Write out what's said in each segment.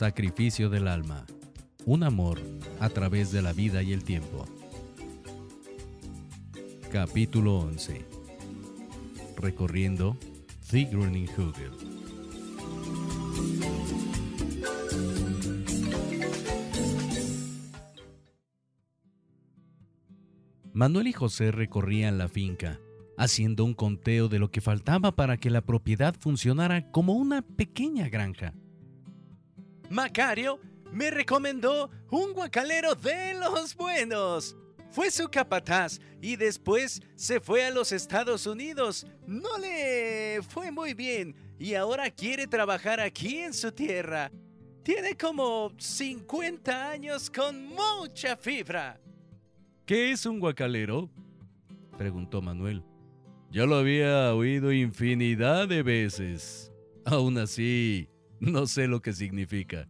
Sacrificio del alma. Un amor a través de la vida y el tiempo. Capítulo 11. Recorriendo Hugel. Manuel y José recorrían la finca, haciendo un conteo de lo que faltaba para que la propiedad funcionara como una pequeña granja. Macario me recomendó un guacalero de los buenos. Fue su capataz y después se fue a los Estados Unidos. No le fue muy bien y ahora quiere trabajar aquí en su tierra. Tiene como 50 años con mucha fibra. ¿Qué es un guacalero? preguntó Manuel. Ya lo había oído infinidad de veces. Aún así, no sé lo que significa.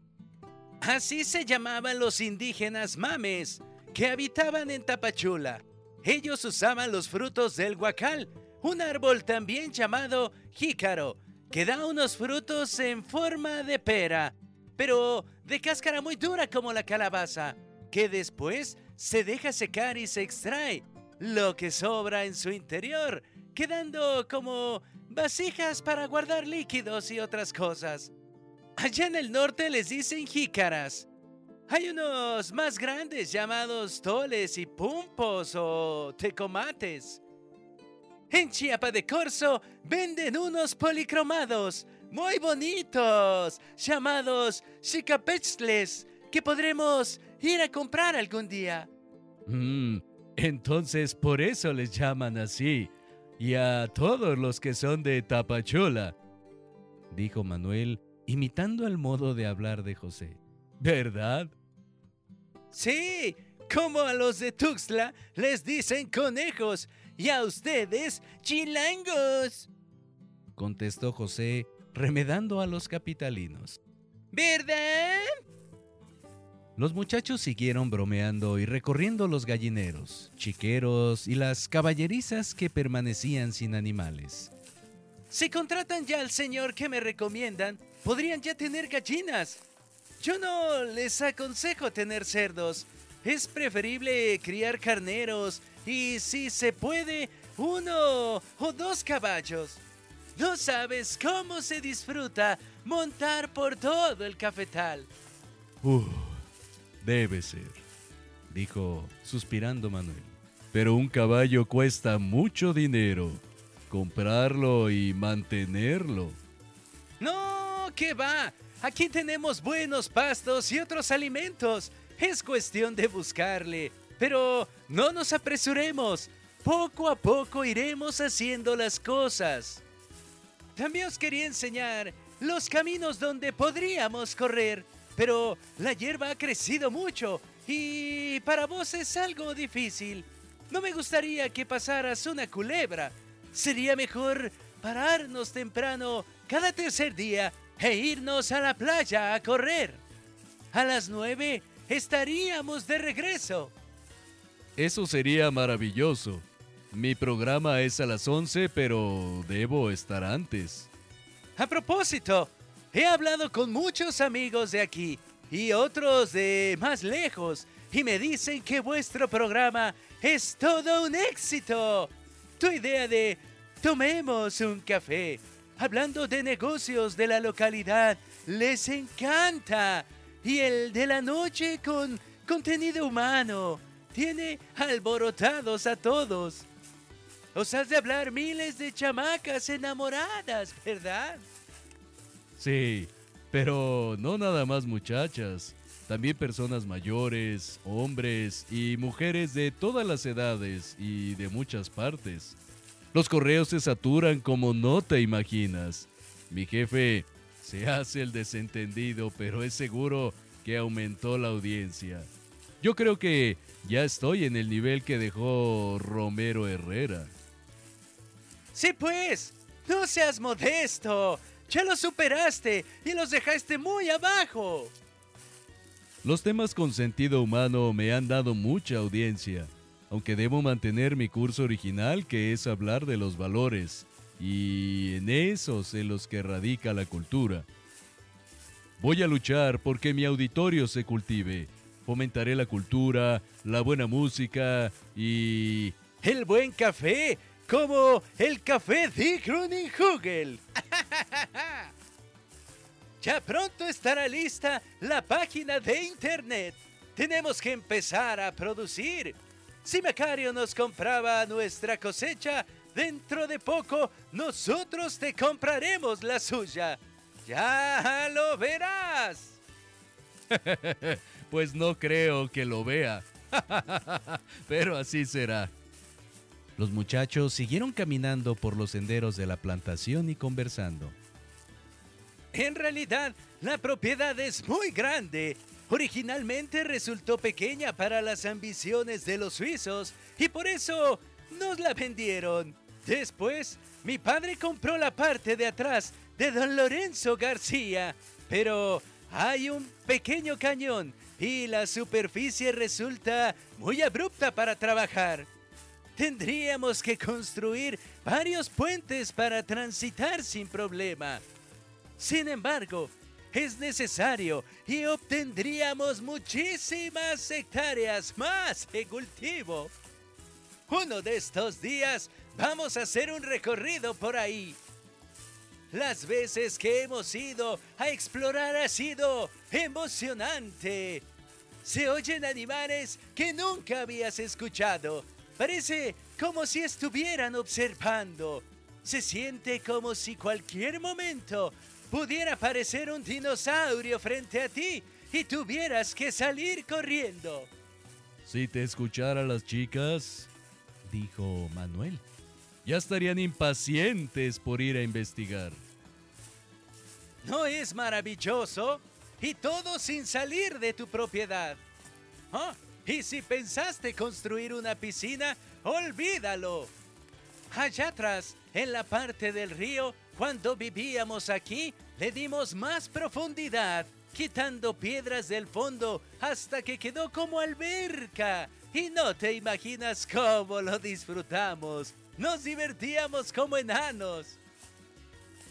Así se llamaban los indígenas mames que habitaban en Tapachula. Ellos usaban los frutos del guacal, un árbol también llamado jícaro, que da unos frutos en forma de pera, pero de cáscara muy dura como la calabaza, que después se deja secar y se extrae lo que sobra en su interior, quedando como vasijas para guardar líquidos y otras cosas. Allá en el norte les dicen jícaras. Hay unos más grandes llamados toles y pumpos o tecomates. En Chiapa de Corzo venden unos policromados muy bonitos llamados chicapechles que podremos ir a comprar algún día. Mm, entonces por eso les llaman así. Y a todos los que son de Tapachula, dijo Manuel imitando el modo de hablar de José. ¿Verdad? Sí, como a los de Tuxtla les dicen conejos y a ustedes chilangos. Contestó José, remedando a los capitalinos. ¿Verdad? Los muchachos siguieron bromeando y recorriendo los gallineros, chiqueros y las caballerizas que permanecían sin animales. Si contratan ya al señor que me recomiendan, podrían ya tener gallinas. Yo no les aconsejo tener cerdos. Es preferible criar carneros y si se puede, uno o dos caballos. No sabes cómo se disfruta montar por todo el cafetal. Uh, debe ser, dijo suspirando Manuel. Pero un caballo cuesta mucho dinero. Comprarlo y mantenerlo. No, ¿qué va? Aquí tenemos buenos pastos y otros alimentos. Es cuestión de buscarle. Pero no nos apresuremos. Poco a poco iremos haciendo las cosas. También os quería enseñar los caminos donde podríamos correr. Pero la hierba ha crecido mucho y para vos es algo difícil. No me gustaría que pasaras una culebra. Sería mejor pararnos temprano cada tercer día e irnos a la playa a correr. A las nueve estaríamos de regreso. Eso sería maravilloso. Mi programa es a las once, pero debo estar antes. A propósito, he hablado con muchos amigos de aquí y otros de más lejos y me dicen que vuestro programa es todo un éxito. Tu idea de tomemos un café hablando de negocios de la localidad, les encanta. Y el de la noche con contenido humano tiene alborotados a todos. Os has de hablar miles de chamacas enamoradas, ¿verdad? Sí, pero no nada más muchachas, también personas mayores, hombres y mujeres de todas las edades y de muchas partes. Los correos se saturan como no te imaginas. Mi jefe se hace el desentendido, pero es seguro que aumentó la audiencia. Yo creo que ya estoy en el nivel que dejó Romero Herrera. Sí, pues, no seas modesto. Ya lo superaste y los dejaste muy abajo. Los temas con sentido humano me han dado mucha audiencia aunque debo mantener mi curso original que es hablar de los valores, y en esos en los que radica la cultura. Voy a luchar porque mi auditorio se cultive. Fomentaré la cultura, la buena música y... El buen café, como el café de Hugel. ya pronto estará lista la página de internet. Tenemos que empezar a producir. Si Macario nos compraba nuestra cosecha, dentro de poco nosotros te compraremos la suya. Ya lo verás. pues no creo que lo vea. Pero así será. Los muchachos siguieron caminando por los senderos de la plantación y conversando. En realidad, la propiedad es muy grande. Originalmente resultó pequeña para las ambiciones de los suizos y por eso nos la vendieron. Después, mi padre compró la parte de atrás de don Lorenzo García, pero hay un pequeño cañón y la superficie resulta muy abrupta para trabajar. Tendríamos que construir varios puentes para transitar sin problema. Sin embargo, es necesario y obtendríamos muchísimas hectáreas más de cultivo. Uno de estos días vamos a hacer un recorrido por ahí las veces que hemos ido a explorar ha sido emocionante. Se oyen animales que nunca habías escuchado. Parece como si estuvieran observando. Se siente como si cualquier momento pudiera aparecer un dinosaurio frente a ti y tuvieras que salir corriendo. Si te escuchara las chicas, dijo Manuel ya estarían impacientes por ir a investigar. ¿No es maravilloso? Y todo sin salir de tu propiedad. ¿Ah? Y si pensaste construir una piscina, olvídalo. Allá atrás, en la parte del río, cuando vivíamos aquí, le dimos más profundidad, quitando piedras del fondo hasta que quedó como alberca. Y no te imaginas cómo lo disfrutamos. Nos divertíamos como enanos.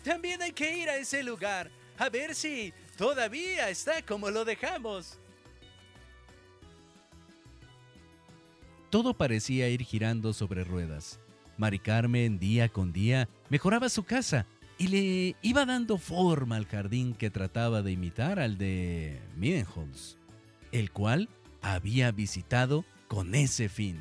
También hay que ir a ese lugar a ver si todavía está como lo dejamos. Todo parecía ir girando sobre ruedas. Mari Carmen día con día mejoraba su casa y le iba dando forma al jardín que trataba de imitar al de Mienholz, el cual había visitado con ese fin.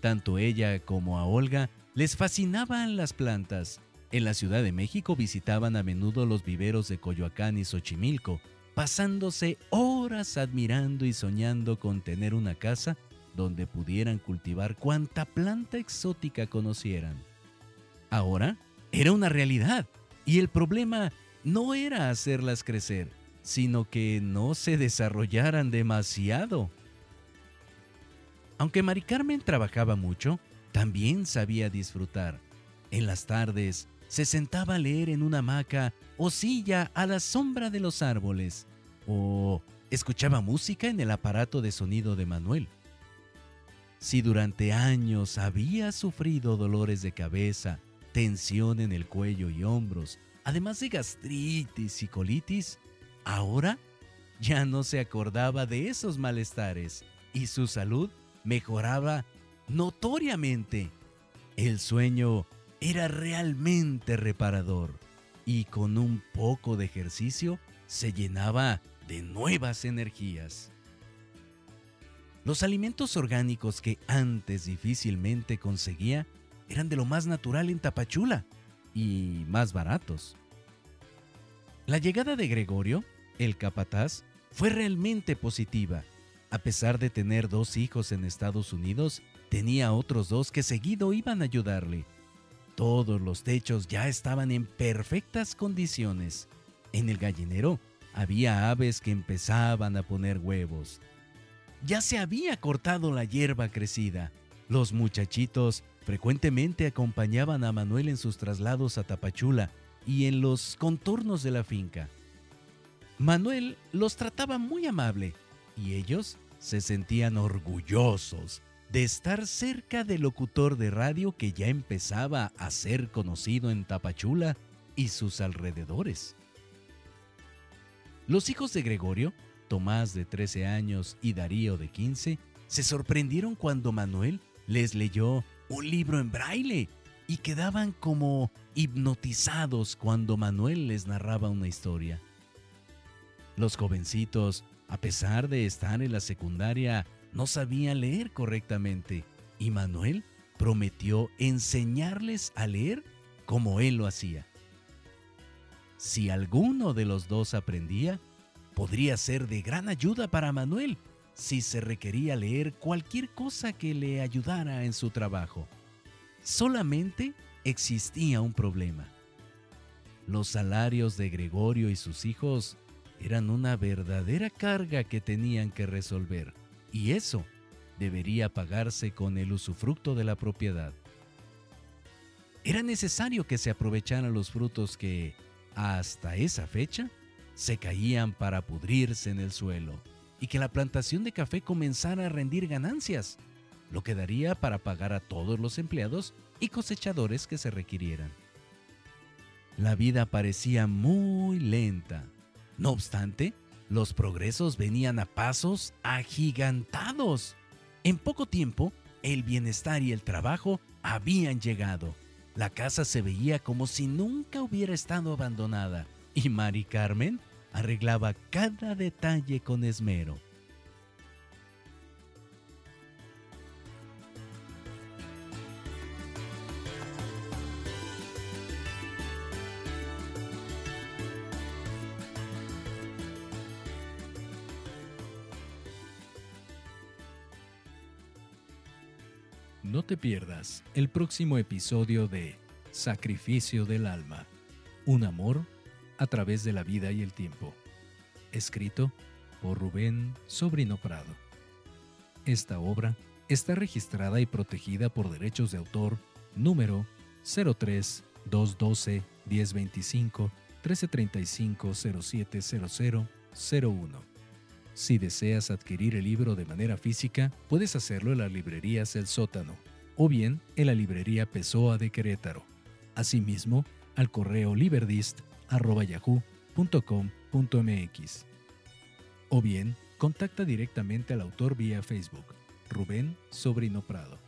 Tanto ella como a Olga les fascinaban las plantas. En la Ciudad de México visitaban a menudo los viveros de Coyoacán y Xochimilco, pasándose horas admirando y soñando con tener una casa donde pudieran cultivar cuanta planta exótica conocieran. Ahora era una realidad y el problema no era hacerlas crecer, sino que no se desarrollaran demasiado. Aunque Mari Carmen trabajaba mucho, también sabía disfrutar. En las tardes se sentaba a leer en una hamaca o silla a la sombra de los árboles, o escuchaba música en el aparato de sonido de Manuel. Si durante años había sufrido dolores de cabeza, tensión en el cuello y hombros, además de gastritis y colitis, ahora ya no se acordaba de esos malestares y su salud mejoraba notoriamente. El sueño era realmente reparador y con un poco de ejercicio se llenaba de nuevas energías. Los alimentos orgánicos que antes difícilmente conseguía eran de lo más natural en Tapachula y más baratos. La llegada de Gregorio, el capataz, fue realmente positiva a pesar de tener dos hijos en Estados Unidos, tenía otros dos que seguido iban a ayudarle. Todos los techos ya estaban en perfectas condiciones. En el gallinero había aves que empezaban a poner huevos. Ya se había cortado la hierba crecida. Los muchachitos frecuentemente acompañaban a Manuel en sus traslados a Tapachula y en los contornos de la finca. Manuel los trataba muy amable y ellos se sentían orgullosos de estar cerca del locutor de radio que ya empezaba a ser conocido en Tapachula y sus alrededores. Los hijos de Gregorio, Tomás de 13 años y Darío de 15, se sorprendieron cuando Manuel les leyó un libro en braille y quedaban como hipnotizados cuando Manuel les narraba una historia. Los jovencitos, a pesar de estar en la secundaria, no sabían leer correctamente y Manuel prometió enseñarles a leer como él lo hacía. Si alguno de los dos aprendía, podría ser de gran ayuda para Manuel si se requería leer cualquier cosa que le ayudara en su trabajo. Solamente existía un problema. Los salarios de Gregorio y sus hijos eran una verdadera carga que tenían que resolver, y eso debería pagarse con el usufructo de la propiedad. Era necesario que se aprovecharan los frutos que, hasta esa fecha, se caían para pudrirse en el suelo y que la plantación de café comenzara a rendir ganancias, lo que daría para pagar a todos los empleados y cosechadores que se requirieran. La vida parecía muy lenta. No obstante, los progresos venían a pasos agigantados. En poco tiempo, el bienestar y el trabajo habían llegado. La casa se veía como si nunca hubiera estado abandonada y Mari Carmen arreglaba cada detalle con esmero. No te pierdas el próximo episodio de Sacrificio del Alma, un amor a través de la vida y el tiempo, escrito por Rubén Sobrino Prado. Esta obra está registrada y protegida por derechos de autor número 03 212 1025 1335 0700 01. Si deseas adquirir el libro de manera física, puedes hacerlo en las librerías El Sótano o bien en la librería Pessoa de Querétaro. Asimismo, al correo liberdist.yahoo.com.mx. O bien, contacta directamente al autor vía Facebook, Rubén Sobrino Prado.